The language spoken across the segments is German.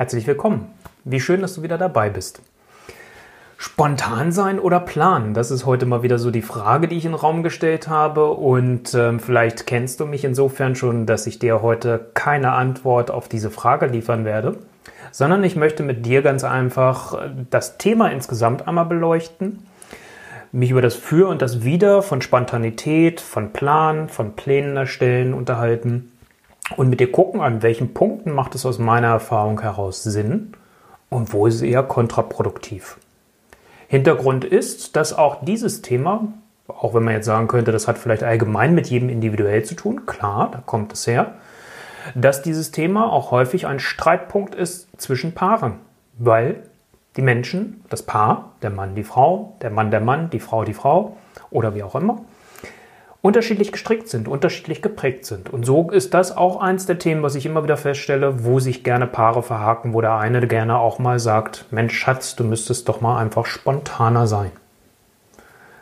Herzlich willkommen. Wie schön, dass du wieder dabei bist. Spontan sein oder planen? Das ist heute mal wieder so die Frage, die ich in den Raum gestellt habe. Und ähm, vielleicht kennst du mich insofern schon, dass ich dir heute keine Antwort auf diese Frage liefern werde, sondern ich möchte mit dir ganz einfach das Thema insgesamt einmal beleuchten, mich über das Für und das Wider von Spontanität, von Plan, von Plänen erstellen unterhalten und mit dir gucken, an welchen Punkten macht es aus meiner Erfahrung heraus Sinn und wo ist es eher kontraproduktiv. Hintergrund ist, dass auch dieses Thema, auch wenn man jetzt sagen könnte, das hat vielleicht allgemein mit jedem individuell zu tun, klar, da kommt es her, dass dieses Thema auch häufig ein Streitpunkt ist zwischen Paaren, weil die Menschen, das Paar, der Mann, die Frau, der Mann, der Mann, die Frau, die Frau oder wie auch immer, unterschiedlich gestrickt sind, unterschiedlich geprägt sind. Und so ist das auch eins der Themen, was ich immer wieder feststelle, wo sich gerne Paare verhaken, wo der eine gerne auch mal sagt, Mensch Schatz, du müsstest doch mal einfach spontaner sein.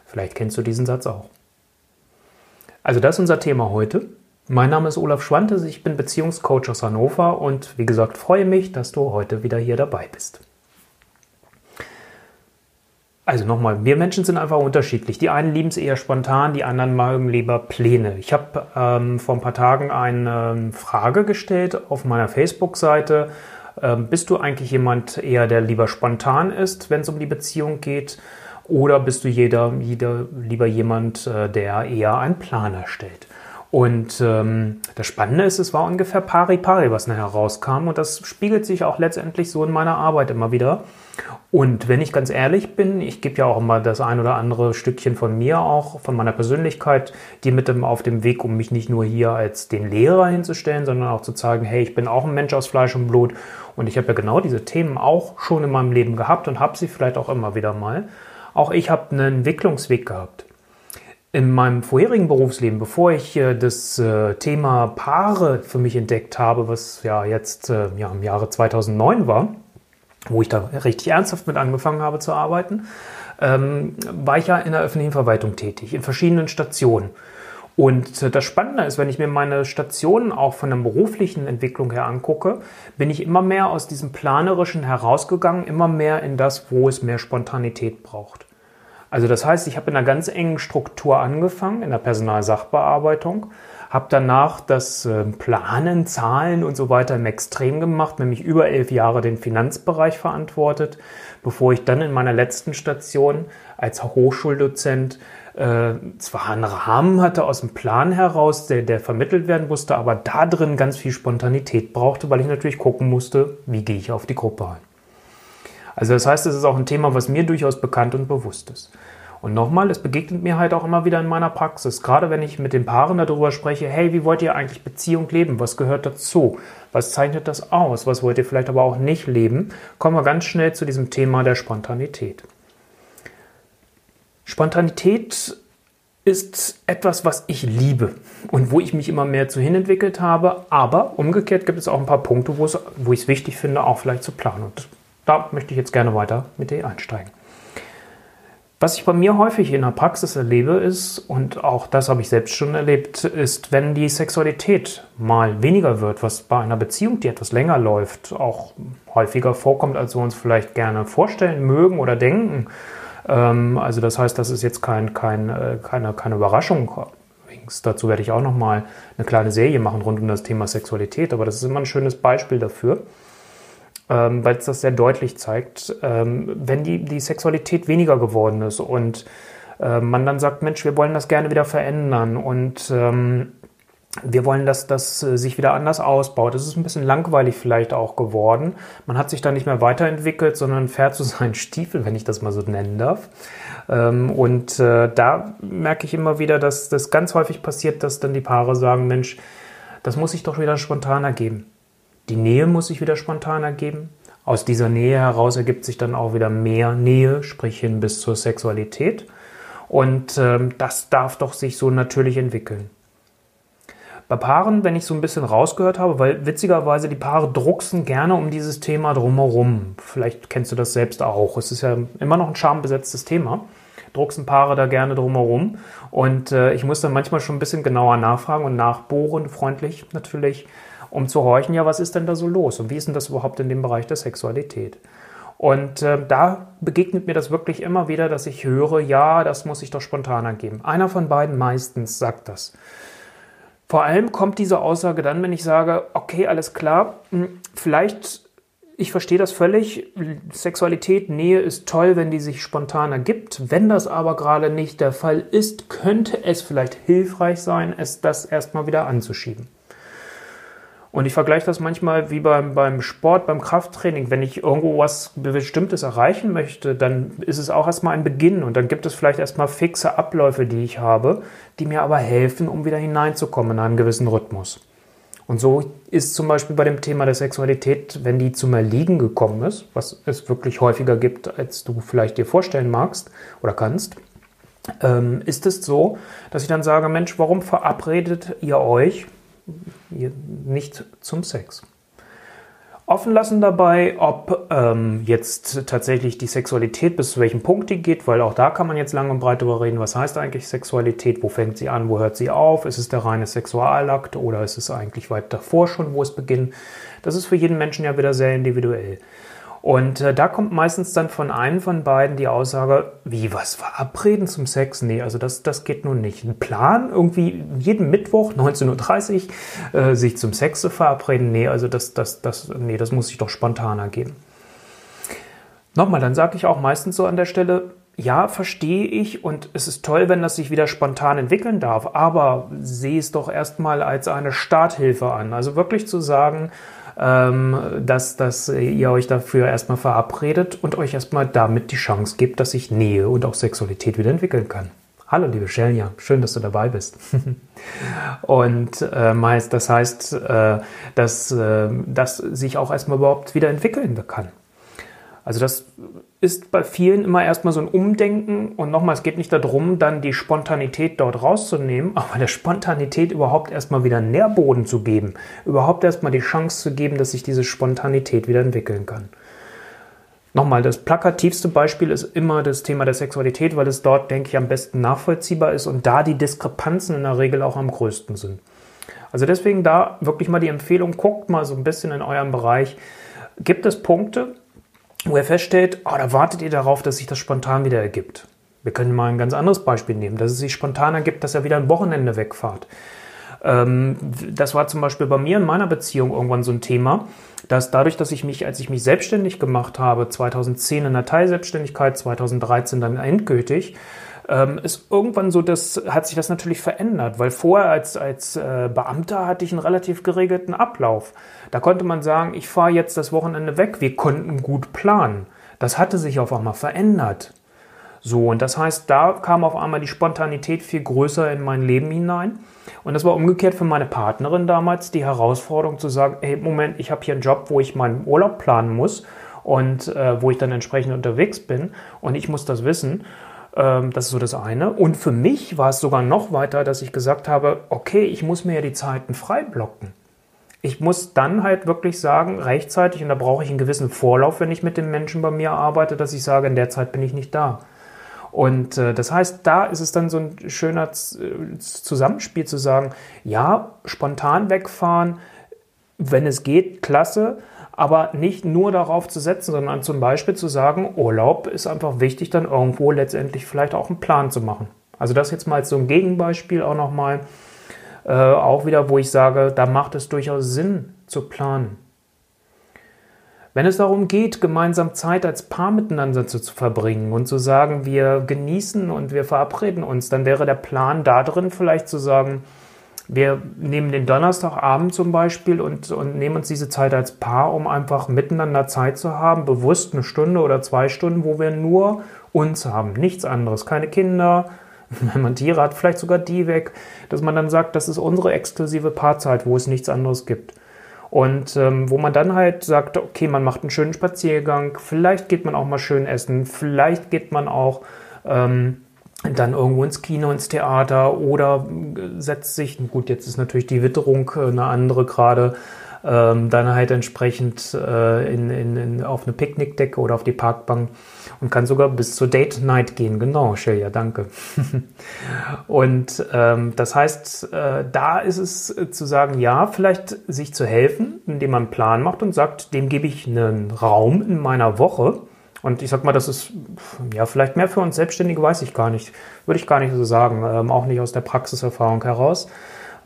Vielleicht kennst du diesen Satz auch. Also das ist unser Thema heute. Mein Name ist Olaf Schwantes, ich bin Beziehungscoach aus Hannover und wie gesagt freue mich, dass du heute wieder hier dabei bist. Also nochmal, wir Menschen sind einfach unterschiedlich. Die einen lieben es eher spontan, die anderen mögen lieber Pläne. Ich habe ähm, vor ein paar Tagen eine ähm, Frage gestellt auf meiner Facebook-Seite. Ähm, bist du eigentlich jemand eher, der lieber spontan ist, wenn es um die Beziehung geht? Oder bist du jeder, jeder lieber jemand, äh, der eher einen Plan erstellt? Und ähm, das Spannende ist, es war ungefähr pari pari, was nachher rauskam. Und das spiegelt sich auch letztendlich so in meiner Arbeit immer wieder. Und wenn ich ganz ehrlich bin, ich gebe ja auch immer das ein oder andere Stückchen von mir auch, von meiner Persönlichkeit, die mit dem auf dem Weg, um mich nicht nur hier als den Lehrer hinzustellen, sondern auch zu zeigen, hey, ich bin auch ein Mensch aus Fleisch und Blut und ich habe ja genau diese Themen auch schon in meinem Leben gehabt und habe sie vielleicht auch immer wieder mal. Auch ich habe einen Entwicklungsweg gehabt. In meinem vorherigen Berufsleben, bevor ich äh, das äh, Thema Paare für mich entdeckt habe, was ja jetzt äh, ja, im Jahre 2009 war, wo ich da richtig ernsthaft mit angefangen habe zu arbeiten, ähm, war ich ja in der öffentlichen Verwaltung tätig, in verschiedenen Stationen. Und das Spannende ist, wenn ich mir meine Stationen auch von der beruflichen Entwicklung her angucke, bin ich immer mehr aus diesem Planerischen herausgegangen, immer mehr in das, wo es mehr Spontanität braucht. Also das heißt, ich habe in einer ganz engen Struktur angefangen, in der Personalsachbearbeitung, habe danach das ähm, Planen, Zahlen und so weiter im Extrem gemacht, nämlich über elf Jahre den Finanzbereich verantwortet, bevor ich dann in meiner letzten Station als Hochschuldozent äh, zwar einen Rahmen hatte aus dem Plan heraus, der, der vermittelt werden musste, aber da drin ganz viel Spontanität brauchte, weil ich natürlich gucken musste, wie gehe ich auf die Gruppe ein. Also das heißt, es ist auch ein Thema, was mir durchaus bekannt und bewusst ist. Und nochmal, es begegnet mir halt auch immer wieder in meiner Praxis. Gerade wenn ich mit den Paaren darüber spreche, hey, wie wollt ihr eigentlich Beziehung leben? Was gehört dazu? Was zeichnet das aus? Was wollt ihr vielleicht aber auch nicht leben? Kommen wir ganz schnell zu diesem Thema der Spontanität. Spontanität ist etwas, was ich liebe und wo ich mich immer mehr zu hinentwickelt habe. Aber umgekehrt gibt es auch ein paar Punkte, wo, es, wo ich es wichtig finde, auch vielleicht zu planen. Und da möchte ich jetzt gerne weiter mit dir einsteigen. Was ich bei mir häufig in der Praxis erlebe ist, und auch das habe ich selbst schon erlebt, ist, wenn die Sexualität mal weniger wird, was bei einer Beziehung, die etwas länger läuft, auch häufiger vorkommt, als wir uns vielleicht gerne vorstellen mögen oder denken. Ähm, also das heißt, das ist jetzt kein, kein, äh, keine, keine Überraschung. Dazu werde ich auch nochmal eine kleine Serie machen rund um das Thema Sexualität, aber das ist immer ein schönes Beispiel dafür ähm, weil es das sehr deutlich zeigt, ähm, wenn die, die Sexualität weniger geworden ist und äh, man dann sagt, Mensch, wir wollen das gerne wieder verändern und ähm, wir wollen, dass das äh, sich wieder anders ausbaut. Es ist ein bisschen langweilig vielleicht auch geworden. Man hat sich da nicht mehr weiterentwickelt, sondern fährt zu seinen Stiefel, wenn ich das mal so nennen darf. Ähm, und äh, da merke ich immer wieder, dass das ganz häufig passiert, dass dann die Paare sagen, Mensch, das muss sich doch wieder spontan ergeben. Die Nähe muss sich wieder spontan ergeben. Aus dieser Nähe heraus ergibt sich dann auch wieder mehr Nähe, sprich hin bis zur Sexualität. Und ähm, das darf doch sich so natürlich entwickeln. Bei Paaren, wenn ich so ein bisschen rausgehört habe, weil witzigerweise die Paare drucksen gerne um dieses Thema drumherum. Vielleicht kennst du das selbst auch. Es ist ja immer noch ein schambesetztes Thema. Drucksen Paare da gerne drumherum. Und äh, ich muss dann manchmal schon ein bisschen genauer nachfragen und nachbohren, freundlich natürlich, um zu horchen, ja, was ist denn da so los und wie ist denn das überhaupt in dem Bereich der Sexualität? Und äh, da begegnet mir das wirklich immer wieder, dass ich höre, ja, das muss ich doch spontan angeben. Einer von beiden meistens sagt das. Vor allem kommt diese Aussage dann, wenn ich sage, okay, alles klar, hm, vielleicht, ich verstehe das völlig, Sexualität, Nähe ist toll, wenn die sich spontan ergibt. Wenn das aber gerade nicht der Fall ist, könnte es vielleicht hilfreich sein, es das erstmal wieder anzuschieben. Und ich vergleiche das manchmal wie beim, beim Sport, beim Krafttraining. Wenn ich irgendwo was Bestimmtes erreichen möchte, dann ist es auch erstmal ein Beginn und dann gibt es vielleicht erstmal fixe Abläufe, die ich habe, die mir aber helfen, um wieder hineinzukommen in einen gewissen Rhythmus. Und so ist zum Beispiel bei dem Thema der Sexualität, wenn die zum Erliegen gekommen ist, was es wirklich häufiger gibt, als du vielleicht dir vorstellen magst oder kannst, ähm, ist es so, dass ich dann sage, Mensch, warum verabredet ihr euch nicht zum Sex. Offen lassen dabei, ob ähm, jetzt tatsächlich die Sexualität bis zu welchem Punkt die geht, weil auch da kann man jetzt lang und breit darüber reden, was heißt eigentlich Sexualität, wo fängt sie an, wo hört sie auf, ist es der reine Sexualakt oder ist es eigentlich weit davor schon, wo es beginnt. Das ist für jeden Menschen ja wieder sehr individuell. Und äh, da kommt meistens dann von einem von beiden die Aussage, wie was verabreden zum Sex? Nee, also das, das geht nun nicht. Ein Plan, irgendwie jeden Mittwoch 19.30 Uhr äh, sich zum Sex zu verabreden? Nee, also das, das, das, nee, das muss sich doch spontaner geben. Nochmal, dann sage ich auch meistens so an der Stelle, ja, verstehe ich und es ist toll, wenn das sich wieder spontan entwickeln darf, aber sehe es doch erstmal als eine Starthilfe an. Also wirklich zu sagen, dass, dass ihr euch dafür erstmal verabredet und euch erstmal damit die Chance gibt, dass sich Nähe und auch Sexualität wieder entwickeln kann. Hallo, liebe Shelja, schön, dass du dabei bist. und äh, meist, das heißt, äh, dass äh, das sich auch erstmal überhaupt wieder entwickeln kann. Also das ist bei vielen immer erstmal so ein Umdenken und nochmal, es geht nicht darum, dann die Spontanität dort rauszunehmen, aber der Spontanität überhaupt erstmal wieder Nährboden zu geben, überhaupt erstmal die Chance zu geben, dass sich diese Spontanität wieder entwickeln kann. Nochmal, das plakativste Beispiel ist immer das Thema der Sexualität, weil es dort, denke ich, am besten nachvollziehbar ist und da die Diskrepanzen in der Regel auch am größten sind. Also deswegen da wirklich mal die Empfehlung, guckt mal so ein bisschen in eurem Bereich. Gibt es Punkte, wo er feststellt, oh, da wartet ihr darauf, dass sich das spontan wieder ergibt. Wir können mal ein ganz anderes Beispiel nehmen, dass es sich spontan ergibt, dass er wieder ein Wochenende wegfahrt. Ähm, das war zum Beispiel bei mir in meiner Beziehung irgendwann so ein Thema, dass dadurch, dass ich mich, als ich mich selbstständig gemacht habe, 2010 in der Teilselbstständigkeit, 2013 dann endgültig, ähm, ist irgendwann so, das hat sich das natürlich verändert, weil vorher als, als äh, Beamter hatte ich einen relativ geregelten Ablauf. Da konnte man sagen, ich fahre jetzt das Wochenende weg, wir konnten gut planen. Das hatte sich auf einmal verändert. So, und das heißt, da kam auf einmal die Spontanität viel größer in mein Leben hinein. Und das war umgekehrt für meine Partnerin damals die Herausforderung zu sagen, hey, Moment, ich habe hier einen Job, wo ich meinen Urlaub planen muss und äh, wo ich dann entsprechend unterwegs bin und ich muss das wissen. Ähm, das ist so das eine. Und für mich war es sogar noch weiter, dass ich gesagt habe, okay, ich muss mir ja die Zeiten frei blocken. Ich muss dann halt wirklich sagen, rechtzeitig, und da brauche ich einen gewissen Vorlauf, wenn ich mit den Menschen bei mir arbeite, dass ich sage, in der Zeit bin ich nicht da. Und äh, das heißt, da ist es dann so ein schöner äh, Zusammenspiel zu sagen, ja, spontan wegfahren, wenn es geht, klasse, aber nicht nur darauf zu setzen, sondern zum Beispiel zu sagen, Urlaub ist einfach wichtig, dann irgendwo letztendlich vielleicht auch einen Plan zu machen. Also das jetzt mal als so ein Gegenbeispiel auch nochmal, äh, auch wieder, wo ich sage, da macht es durchaus Sinn zu planen. Wenn es darum geht, gemeinsam Zeit als Paar miteinander zu, zu, verbringen und zu sagen, wir genießen und wir verabreden uns, dann wäre der Plan da drin vielleicht zu sagen, wir nehmen den Donnerstagabend zum Beispiel und, und nehmen uns diese Zeit als Paar, um einfach miteinander Zeit zu haben, bewusst eine Stunde oder zwei Stunden, wo wir nur uns haben, nichts anderes, keine Kinder, wenn man Tiere hat, vielleicht sogar die weg, dass man dann sagt, das ist unsere exklusive Paarzeit, wo es nichts anderes gibt. Und ähm, wo man dann halt sagt, okay, man macht einen schönen Spaziergang, vielleicht geht man auch mal schön essen, vielleicht geht man auch ähm, dann irgendwo ins Kino, ins Theater oder setzt sich, gut, jetzt ist natürlich die Witterung äh, eine andere gerade, ähm, dann halt entsprechend äh, in, in, in, auf eine Picknickdecke oder auf die Parkbank und kann sogar bis zur Date Night gehen. Genau, Shelia, danke. und ähm, das heißt, äh, da ist es äh, zu sagen, ja, vielleicht sich zu helfen, indem man einen Plan macht und sagt, dem gebe ich einen Raum in meiner Woche. Und ich sag mal, das ist ja vielleicht mehr für uns Selbstständige, weiß ich gar nicht. Würde ich gar nicht so sagen, ähm, auch nicht aus der Praxiserfahrung heraus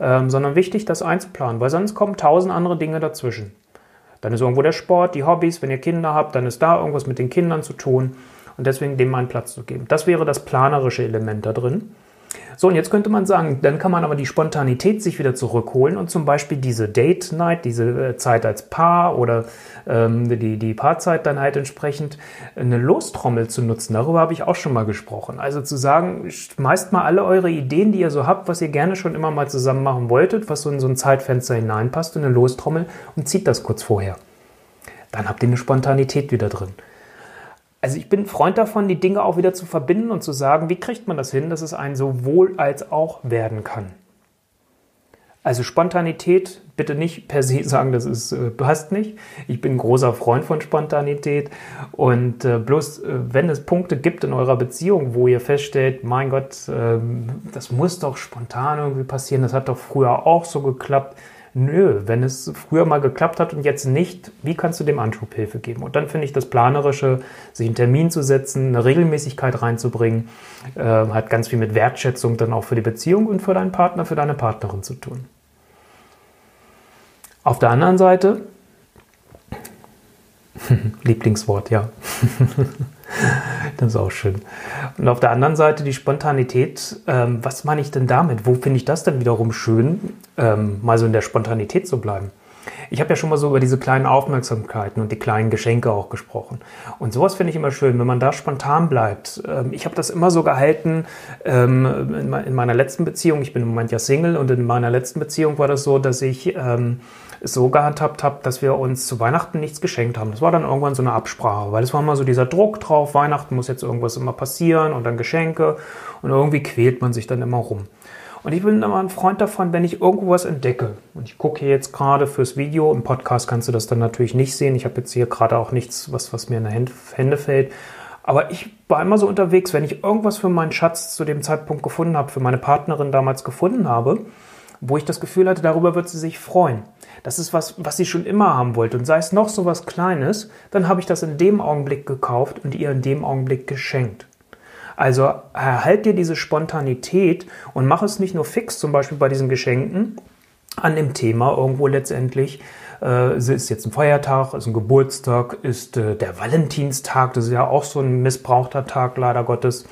ähm, sondern wichtig, das einzuplanen, weil sonst kommen tausend andere Dinge dazwischen. Dann ist irgendwo der Sport, die Hobbys, wenn ihr Kinder habt, dann ist da irgendwas mit den Kindern zu tun und deswegen dem einen Platz zu geben. Das wäre das planerische Element da drin. So, und jetzt könnte man sagen, dann kann man aber die Spontanität sich wieder zurückholen und zum Beispiel diese Date Night, diese äh, Zeit als Paar oder ähm, die, die Paarzeit dann halt entsprechend eine Lostrommel zu nutzen. Darüber habe ich auch schon mal gesprochen. Also zu sagen, schmeißt mal alle eure Ideen, die ihr so habt, was ihr gerne schon immer mal zusammen machen wolltet, was so in so ein Zeitfenster hineinpasst, in eine Lostrommel und zieht das kurz vorher. Dann habt ihr eine Spontanität wieder drin. Also ich bin Freund davon, die Dinge auch wieder zu verbinden und zu sagen, wie kriegt man das hin, dass es ein sowohl als auch werden kann. Also Spontanität, bitte nicht per se sagen, das ist, äh, passt nicht. Ich bin ein großer Freund von Spontanität und äh, bloß, äh, wenn es Punkte gibt in eurer Beziehung, wo ihr feststellt, mein Gott, äh, das muss doch spontan irgendwie passieren, das hat doch früher auch so geklappt, Nö, wenn es früher mal geklappt hat und jetzt nicht, wie kannst du dem Anschub Hilfe geben? Und dann finde ich das Planerische, sich einen Termin zu setzen, eine Regelmäßigkeit reinzubringen, äh, hat ganz viel mit Wertschätzung dann auch für die Beziehung und für deinen Partner, für deine Partnerin zu tun. Auf der anderen Seite, Lieblingswort, ja. das ist auch schön. Und auf der anderen Seite die Spontanität. Ähm, was meine ich denn damit? Wo finde ich das denn wiederum schön, ähm, mal so in der Spontanität zu bleiben? Ich habe ja schon mal so über diese kleinen Aufmerksamkeiten und die kleinen Geschenke auch gesprochen. Und sowas finde ich immer schön, wenn man da spontan bleibt. Ähm, ich habe das immer so gehalten ähm, in meiner letzten Beziehung. Ich bin im Moment ja Single und in meiner letzten Beziehung war das so, dass ich so gehandhabt habe, dass wir uns zu Weihnachten nichts geschenkt haben. Das war dann irgendwann so eine Absprache, weil es war immer so dieser Druck drauf, Weihnachten muss jetzt irgendwas immer passieren und dann Geschenke und irgendwie quält man sich dann immer rum. Und ich bin immer ein Freund davon, wenn ich irgendwo was entdecke. Und ich gucke hier jetzt gerade fürs Video. Im Podcast kannst du das dann natürlich nicht sehen. Ich habe jetzt hier gerade auch nichts, was, was mir in die Hände fällt. Aber ich war immer so unterwegs, wenn ich irgendwas für meinen Schatz zu dem Zeitpunkt gefunden habe, für meine Partnerin damals gefunden habe, wo ich das Gefühl hatte, darüber wird sie sich freuen. Das ist was, was sie schon immer haben wollte. Und sei es noch so was Kleines, dann habe ich das in dem Augenblick gekauft und ihr in dem Augenblick geschenkt. Also erhalt dir diese Spontanität und mach es nicht nur fix, zum Beispiel bei diesen Geschenken, an dem Thema irgendwo letztendlich. Äh, ist jetzt ein Feiertag, ist ein Geburtstag, ist äh, der Valentinstag, das ist ja auch so ein missbrauchter Tag, leider Gottes.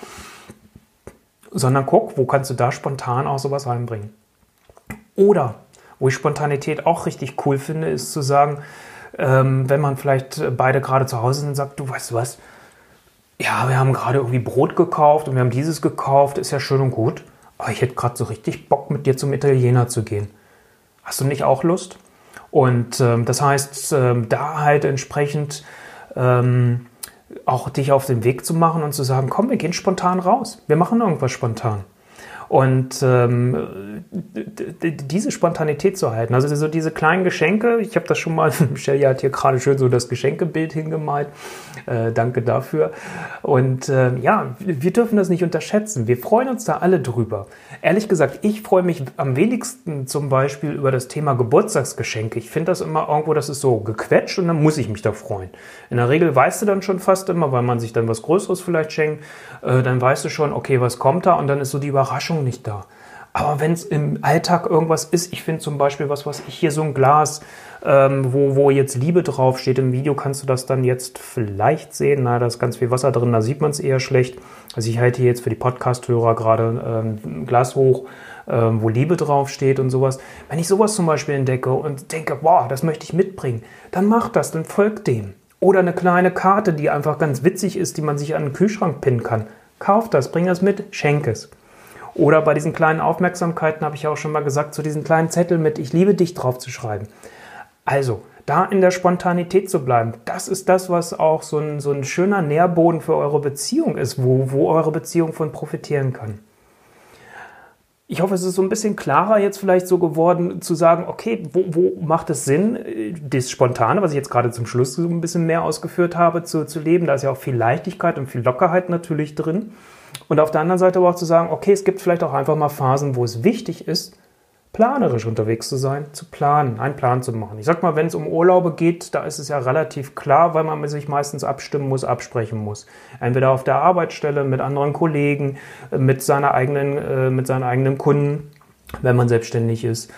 Sondern guck, wo kannst du da spontan auch sowas reinbringen. Oder, wo ich Spontanität auch richtig cool finde, ist zu sagen, ähm, wenn man vielleicht beide gerade zu Hause sind und sagt, du weißt was, ja, wir haben gerade irgendwie Brot gekauft und wir haben dieses gekauft, ist ja schön und gut. Aber ich hätte gerade so richtig Bock, mit dir zum Italiener zu gehen. Hast du nicht auch Lust? Und ähm, das heißt, ähm, da halt entsprechend ähm, auch dich auf den Weg zu machen und zu sagen, komm, wir gehen spontan raus. Wir machen irgendwas spontan. Und ähm, diese Spontanität zu halten, also so diese kleinen Geschenke, ich habe das schon mal, Michelle hat hier gerade schön so das Geschenkebild hingemalt, äh, danke dafür. Und äh, ja, wir dürfen das nicht unterschätzen, wir freuen uns da alle drüber. Ehrlich gesagt, ich freue mich am wenigsten zum Beispiel über das Thema Geburtstagsgeschenke. Ich finde das immer irgendwo, das ist so gequetscht und dann muss ich mich da freuen. In der Regel weißt du dann schon fast immer, weil man sich dann was Größeres vielleicht schenkt, äh, dann weißt du schon, okay, was kommt da und dann ist so die Überraschung nicht da. Aber wenn es im Alltag irgendwas ist, ich finde zum Beispiel was, was ich hier so ein Glas, ähm, wo, wo jetzt Liebe draufsteht, im Video kannst du das dann jetzt vielleicht sehen. Na, da ist ganz viel Wasser drin, da sieht man es eher schlecht. Also ich halte hier jetzt für die Podcast-Hörer gerade ähm, ein Glas hoch, ähm, wo Liebe draufsteht und sowas. Wenn ich sowas zum Beispiel entdecke und denke, wow, das möchte ich mitbringen, dann mach das, dann folgt dem. Oder eine kleine Karte, die einfach ganz witzig ist, die man sich an den Kühlschrank pinnen kann. Kauf das, bring das mit, schenk es. Oder bei diesen kleinen Aufmerksamkeiten habe ich auch schon mal gesagt, zu diesen kleinen Zettel mit Ich liebe dich drauf zu schreiben. Also, da in der Spontanität zu bleiben, das ist das, was auch so ein, so ein schöner Nährboden für eure Beziehung ist, wo, wo eure Beziehung von profitieren kann. ich hoffe, es ist so ein bisschen klarer jetzt vielleicht so geworden, zu sagen, okay, wo, wo macht es Sinn, das Spontane, was ich jetzt gerade zum Schluss so ein bisschen mehr ausgeführt habe, zu, zu leben. Da ist ja auch viel Leichtigkeit und viel Lockerheit natürlich drin. Und auf der anderen Seite aber auch zu sagen, okay, es gibt vielleicht auch einfach mal Phasen, wo es wichtig ist, planerisch unterwegs zu sein, zu planen, einen Plan zu machen. Ich sag mal, wenn es um Urlaube geht, da ist es ja relativ klar, weil man sich meistens abstimmen muss, absprechen muss. Entweder auf der Arbeitsstelle, mit anderen Kollegen, mit seiner eigenen, äh, mit seinen eigenen Kunden, wenn man selbstständig ist,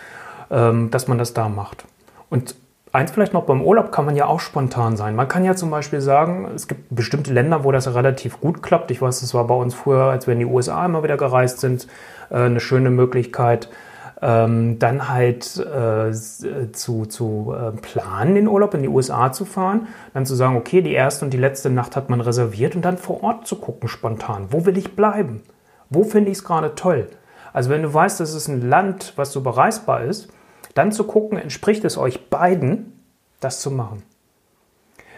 ähm, dass man das da macht. Und Eins vielleicht noch beim Urlaub kann man ja auch spontan sein. Man kann ja zum Beispiel sagen, es gibt bestimmte Länder, wo das relativ gut klappt. Ich weiß, das war bei uns früher, als wir in die USA immer wieder gereist sind, äh, eine schöne Möglichkeit, ähm, dann halt äh, zu, zu äh, planen, den Urlaub in die USA zu fahren, dann zu sagen, okay, die erste und die letzte Nacht hat man reserviert und dann vor Ort zu gucken spontan, wo will ich bleiben? Wo finde ich es gerade toll? Also wenn du weißt, das ist ein Land, was so bereisbar ist, dann zu gucken, entspricht es euch beiden, das zu machen.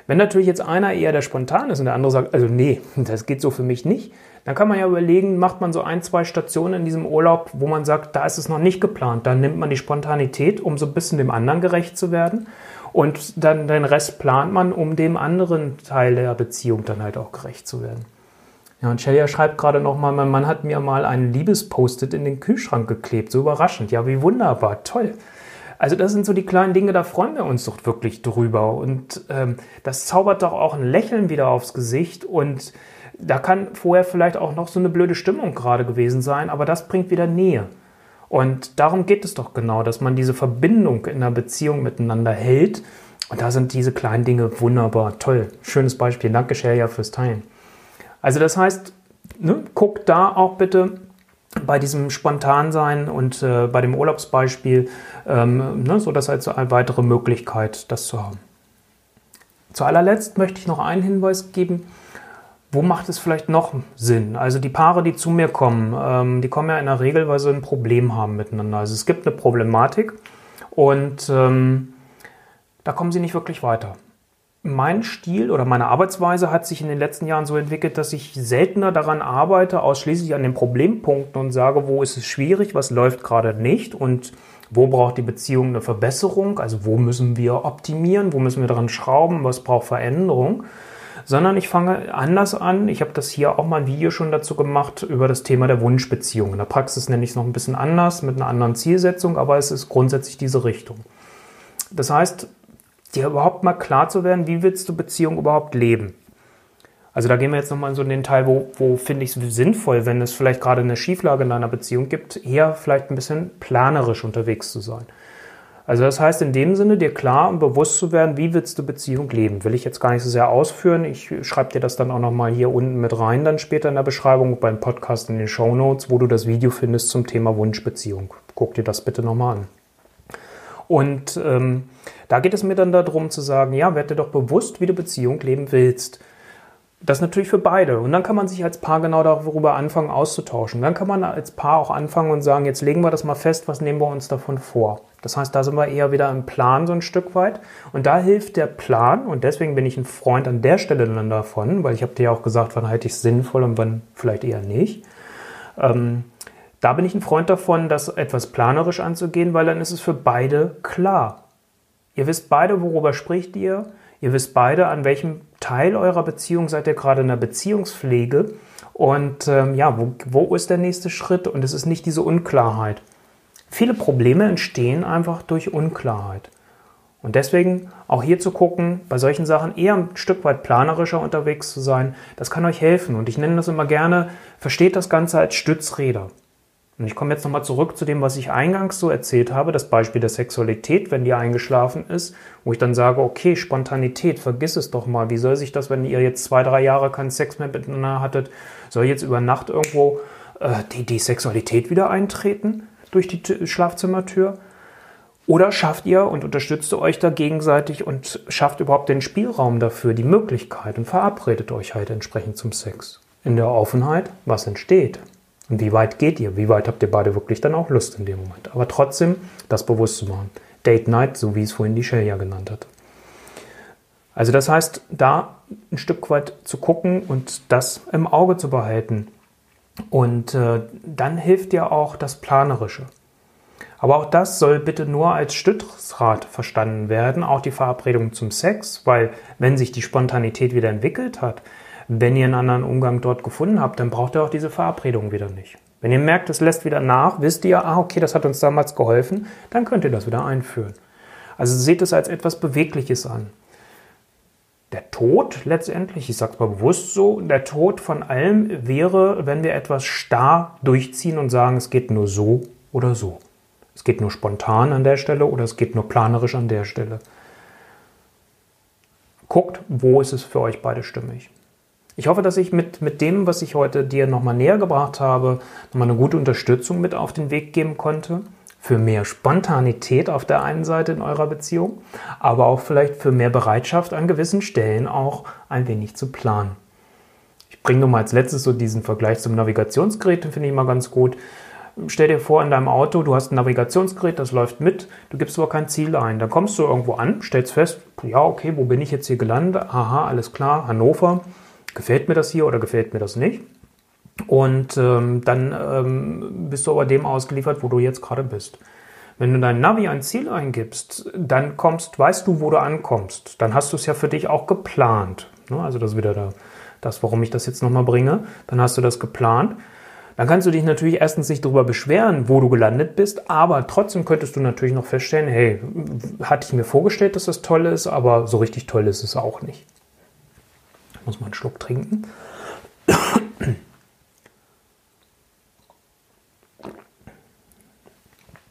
Wenn natürlich jetzt einer eher der spontan ist und der andere sagt, also nee, das geht so für mich nicht, dann kann man ja überlegen, macht man so ein, zwei Stationen in diesem Urlaub, wo man sagt, da ist es noch nicht geplant. Dann nimmt man die Spontanität, um so ein bisschen dem anderen gerecht zu werden. Und dann den Rest plant man, um dem anderen Teil der Beziehung dann halt auch gerecht zu werden. Ja, und Shelia schreibt gerade nochmal, mein Mann hat mir mal ein Liebespostet in den Kühlschrank geklebt. So überraschend. Ja, wie wunderbar. Toll. Also das sind so die kleinen Dinge, da freuen wir uns doch wirklich drüber. Und ähm, das zaubert doch auch ein Lächeln wieder aufs Gesicht und da kann vorher vielleicht auch noch so eine blöde Stimmung gerade gewesen sein, aber das bringt wieder Nähe. Und darum geht es doch genau, dass man diese Verbindung in der Beziehung miteinander hält. Und da sind diese kleinen Dinge wunderbar, toll. Schönes Beispiel. Danke, Sheria, fürs Teilen. Also das heißt, ne, guckt da auch bitte bei diesem Spontansein und äh, bei dem Urlaubsbeispiel, ähm, ne, so dass als eine weitere Möglichkeit, das zu haben. Zu allerletzt möchte ich noch einen Hinweis geben wo macht es vielleicht noch Sinn? Also die Paare, die zu mir kommen, ähm, die kommen ja in der Regel, weil sie ein Problem haben miteinander. Also es gibt eine Problematik und ähm, da kommen sie nicht wirklich weiter. Mein Stil oder meine Arbeitsweise hat sich in den letzten Jahren so entwickelt, dass ich seltener daran arbeite, ausschließlich an den Problempunkten und sage, wo ist es schwierig, was läuft gerade nicht und wo braucht die Beziehung eine Verbesserung, also wo müssen wir optimieren, wo müssen wir daran schrauben, was braucht Veränderung sondern ich fange anders an. Ich habe das hier auch mal ein Video schon dazu gemacht über das Thema der Wunschbeziehung. In der Praxis nenne ich es noch ein bisschen anders, mit einer anderen Zielsetzung, aber es ist grundsätzlich diese Richtung. Das heißt, dir überhaupt mal klar zu werden, wie willst du Beziehung überhaupt leben? Also da gehen wir jetzt nochmal so in den Teil, wo, wo finde ich es sinnvoll, wenn es vielleicht gerade eine Schieflage in deiner Beziehung gibt, eher vielleicht ein bisschen planerisch unterwegs zu sein. Also das heißt in dem Sinne, dir klar und bewusst zu werden, wie willst du Beziehung leben. Will ich jetzt gar nicht so sehr ausführen. Ich schreibe dir das dann auch nochmal hier unten mit rein, dann später in der Beschreibung beim Podcast in den Show Notes, wo du das Video findest zum Thema Wunschbeziehung. Guck dir das bitte nochmal an. Und ähm, da geht es mir dann darum zu sagen, ja, werde dir doch bewusst, wie du Beziehung leben willst. Das natürlich für beide. Und dann kann man sich als Paar genau darüber anfangen auszutauschen. Dann kann man als Paar auch anfangen und sagen, jetzt legen wir das mal fest, was nehmen wir uns davon vor. Das heißt, da sind wir eher wieder im Plan so ein Stück weit. Und da hilft der Plan. Und deswegen bin ich ein Freund an der Stelle dann davon, weil ich habe dir ja auch gesagt, wann halte ich es sinnvoll und wann vielleicht eher nicht. Ähm, da bin ich ein Freund davon, das etwas planerisch anzugehen, weil dann ist es für beide klar. Ihr wisst beide, worüber spricht ihr. Ihr wisst beide, an welchem Teil eurer Beziehung seid ihr gerade in der Beziehungspflege. Und ähm, ja, wo, wo ist der nächste Schritt? Und es ist nicht diese Unklarheit. Viele Probleme entstehen einfach durch Unklarheit. Und deswegen auch hier zu gucken, bei solchen Sachen eher ein Stück weit planerischer unterwegs zu sein, das kann euch helfen. Und ich nenne das immer gerne, versteht das Ganze als Stützräder. Und ich komme jetzt nochmal zurück zu dem, was ich eingangs so erzählt habe, das Beispiel der Sexualität, wenn die eingeschlafen ist, wo ich dann sage, okay, Spontanität, vergiss es doch mal. Wie soll sich das, wenn ihr jetzt zwei, drei Jahre keinen Sex mehr miteinander hattet, soll jetzt über Nacht irgendwo äh, die, die Sexualität wieder eintreten durch die Schlafzimmertür? Oder schafft ihr und unterstützt euch da gegenseitig und schafft überhaupt den Spielraum dafür, die Möglichkeit und verabredet euch halt entsprechend zum Sex? In der Offenheit, was entsteht? Und wie weit geht ihr? Wie weit habt ihr beide wirklich dann auch Lust in dem Moment? Aber trotzdem das bewusst zu machen. Date Night, so wie es vorhin die Shell ja genannt hat. Also das heißt, da ein Stück weit zu gucken und das im Auge zu behalten. Und äh, dann hilft dir auch das Planerische. Aber auch das soll bitte nur als Stützrad verstanden werden, auch die Verabredung zum Sex, weil wenn sich die Spontanität wieder entwickelt hat, wenn ihr einen anderen Umgang dort gefunden habt, dann braucht ihr auch diese Verabredung wieder nicht. Wenn ihr merkt, es lässt wieder nach, wisst ihr, ah, okay, das hat uns damals geholfen, dann könnt ihr das wieder einführen. Also seht es als etwas Bewegliches an. Der Tod letztendlich, ich sage es mal bewusst so, der Tod von allem wäre, wenn wir etwas starr durchziehen und sagen, es geht nur so oder so. Es geht nur spontan an der Stelle oder es geht nur planerisch an der Stelle. Guckt, wo ist es für euch beide stimmig. Ich hoffe, dass ich mit, mit dem, was ich heute dir nochmal näher gebracht habe, nochmal eine gute Unterstützung mit auf den Weg geben konnte. Für mehr Spontanität auf der einen Seite in eurer Beziehung, aber auch vielleicht für mehr Bereitschaft an gewissen Stellen auch ein wenig zu planen. Ich bringe nochmal als letztes so diesen Vergleich zum Navigationsgerät, den finde ich mal ganz gut. Stell dir vor, in deinem Auto, du hast ein Navigationsgerät, das läuft mit, du gibst aber kein Ziel ein. Dann kommst du irgendwo an, stellst fest, ja, okay, wo bin ich jetzt hier gelandet? Aha, alles klar, Hannover. Gefällt mir das hier oder gefällt mir das nicht? Und ähm, dann ähm, bist du aber dem ausgeliefert, wo du jetzt gerade bist. Wenn du dein Navi ein Ziel eingibst, dann kommst, weißt du, wo du ankommst. Dann hast du es ja für dich auch geplant. Ne? Also das ist wieder das, warum ich das jetzt nochmal bringe. Dann hast du das geplant. Dann kannst du dich natürlich erstens nicht darüber beschweren, wo du gelandet bist, aber trotzdem könntest du natürlich noch feststellen, hey, hatte ich mir vorgestellt, dass das toll ist, aber so richtig toll ist es auch nicht. Muss mal einen Schluck trinken.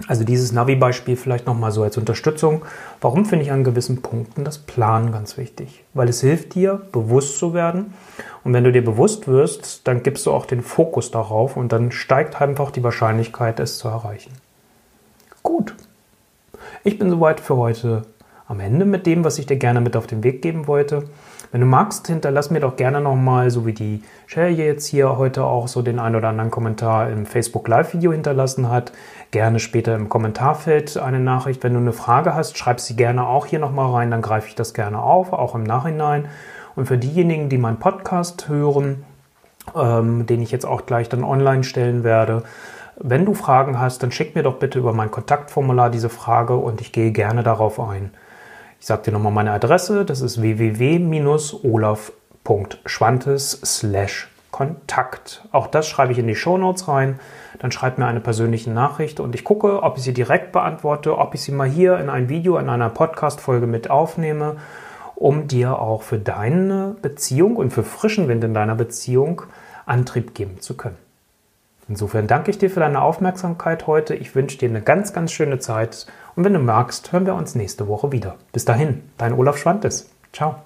Also dieses Navi-Beispiel vielleicht nochmal so als Unterstützung. Warum finde ich an gewissen Punkten das Planen ganz wichtig? Weil es hilft dir, bewusst zu werden. Und wenn du dir bewusst wirst, dann gibst du auch den Fokus darauf und dann steigt einfach die Wahrscheinlichkeit, es zu erreichen. Gut. Ich bin soweit für heute am Ende mit dem, was ich dir gerne mit auf den Weg geben wollte. Wenn du magst, hinterlass mir doch gerne nochmal, so wie die Share jetzt hier heute auch so den ein oder anderen Kommentar im Facebook Live-Video hinterlassen hat. Gerne später im Kommentarfeld eine Nachricht. Wenn du eine Frage hast, schreib sie gerne auch hier nochmal rein, dann greife ich das gerne auf, auch im Nachhinein. Und für diejenigen, die meinen Podcast hören, ähm, den ich jetzt auch gleich dann online stellen werde, wenn du Fragen hast, dann schick mir doch bitte über mein Kontaktformular diese Frage und ich gehe gerne darauf ein. Ich sage dir nochmal meine Adresse, das ist www-olaf.schwantes Kontakt. Auch das schreibe ich in die Shownotes rein. Dann schreib mir eine persönliche Nachricht und ich gucke, ob ich sie direkt beantworte, ob ich sie mal hier in ein Video, in einer Podcast-Folge mit aufnehme, um dir auch für deine Beziehung und für frischen Wind in deiner Beziehung Antrieb geben zu können. Insofern danke ich dir für deine Aufmerksamkeit heute. Ich wünsche dir eine ganz, ganz schöne Zeit. Und wenn du magst, hören wir uns nächste Woche wieder. Bis dahin, dein Olaf Schwantes. Ciao.